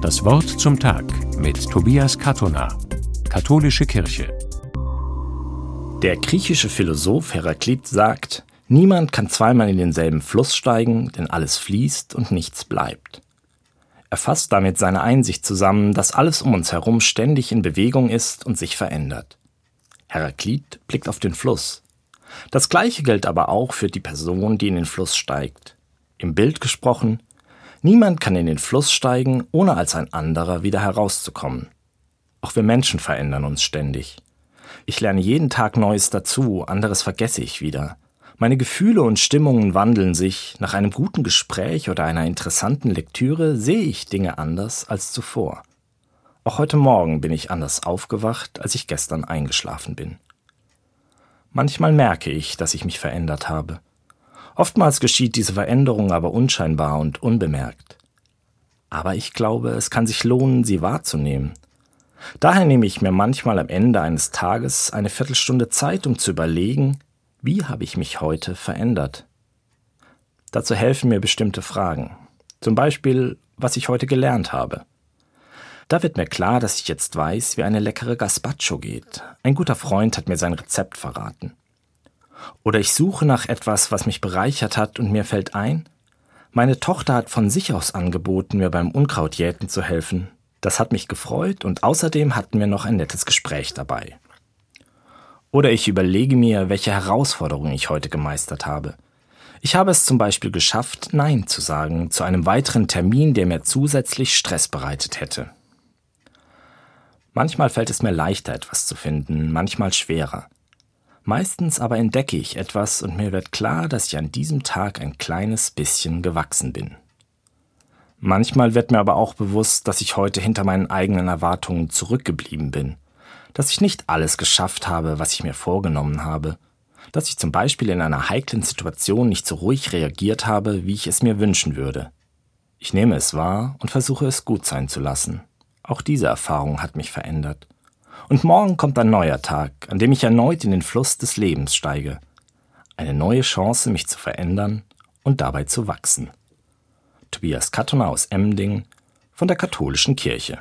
Das Wort zum Tag mit Tobias Katona, Katholische Kirche. Der griechische Philosoph Heraklit sagt, niemand kann zweimal in denselben Fluss steigen, denn alles fließt und nichts bleibt. Er fasst damit seine Einsicht zusammen, dass alles um uns herum ständig in Bewegung ist und sich verändert. Heraklit blickt auf den Fluss. Das gleiche gilt aber auch für die Person, die in den Fluss steigt. Im Bild gesprochen, Niemand kann in den Fluss steigen, ohne als ein anderer wieder herauszukommen. Auch wir Menschen verändern uns ständig. Ich lerne jeden Tag Neues dazu, anderes vergesse ich wieder. Meine Gefühle und Stimmungen wandeln sich. Nach einem guten Gespräch oder einer interessanten Lektüre sehe ich Dinge anders als zuvor. Auch heute Morgen bin ich anders aufgewacht, als ich gestern eingeschlafen bin. Manchmal merke ich, dass ich mich verändert habe. Oftmals geschieht diese Veränderung aber unscheinbar und unbemerkt. Aber ich glaube, es kann sich lohnen, sie wahrzunehmen. Daher nehme ich mir manchmal am Ende eines Tages eine Viertelstunde Zeit, um zu überlegen, wie habe ich mich heute verändert. Dazu helfen mir bestimmte Fragen. Zum Beispiel, was ich heute gelernt habe. Da wird mir klar, dass ich jetzt weiß, wie eine leckere Gazpacho geht. Ein guter Freund hat mir sein Rezept verraten. Oder ich suche nach etwas, was mich bereichert hat und mir fällt ein, meine Tochter hat von sich aus angeboten, mir beim Unkrautjäten zu helfen. Das hat mich gefreut und außerdem hatten wir noch ein nettes Gespräch dabei. Oder ich überlege mir, welche Herausforderungen ich heute gemeistert habe. Ich habe es zum Beispiel geschafft, Nein zu sagen zu einem weiteren Termin, der mir zusätzlich Stress bereitet hätte. Manchmal fällt es mir leichter, etwas zu finden, manchmal schwerer. Meistens aber entdecke ich etwas und mir wird klar, dass ich an diesem Tag ein kleines bisschen gewachsen bin. Manchmal wird mir aber auch bewusst, dass ich heute hinter meinen eigenen Erwartungen zurückgeblieben bin, dass ich nicht alles geschafft habe, was ich mir vorgenommen habe, dass ich zum Beispiel in einer heiklen Situation nicht so ruhig reagiert habe, wie ich es mir wünschen würde. Ich nehme es wahr und versuche es gut sein zu lassen. Auch diese Erfahrung hat mich verändert. Und morgen kommt ein neuer Tag, an dem ich erneut in den Fluss des Lebens steige. Eine neue Chance, mich zu verändern und dabei zu wachsen. Tobias Kattoner aus Emding von der Katholischen Kirche.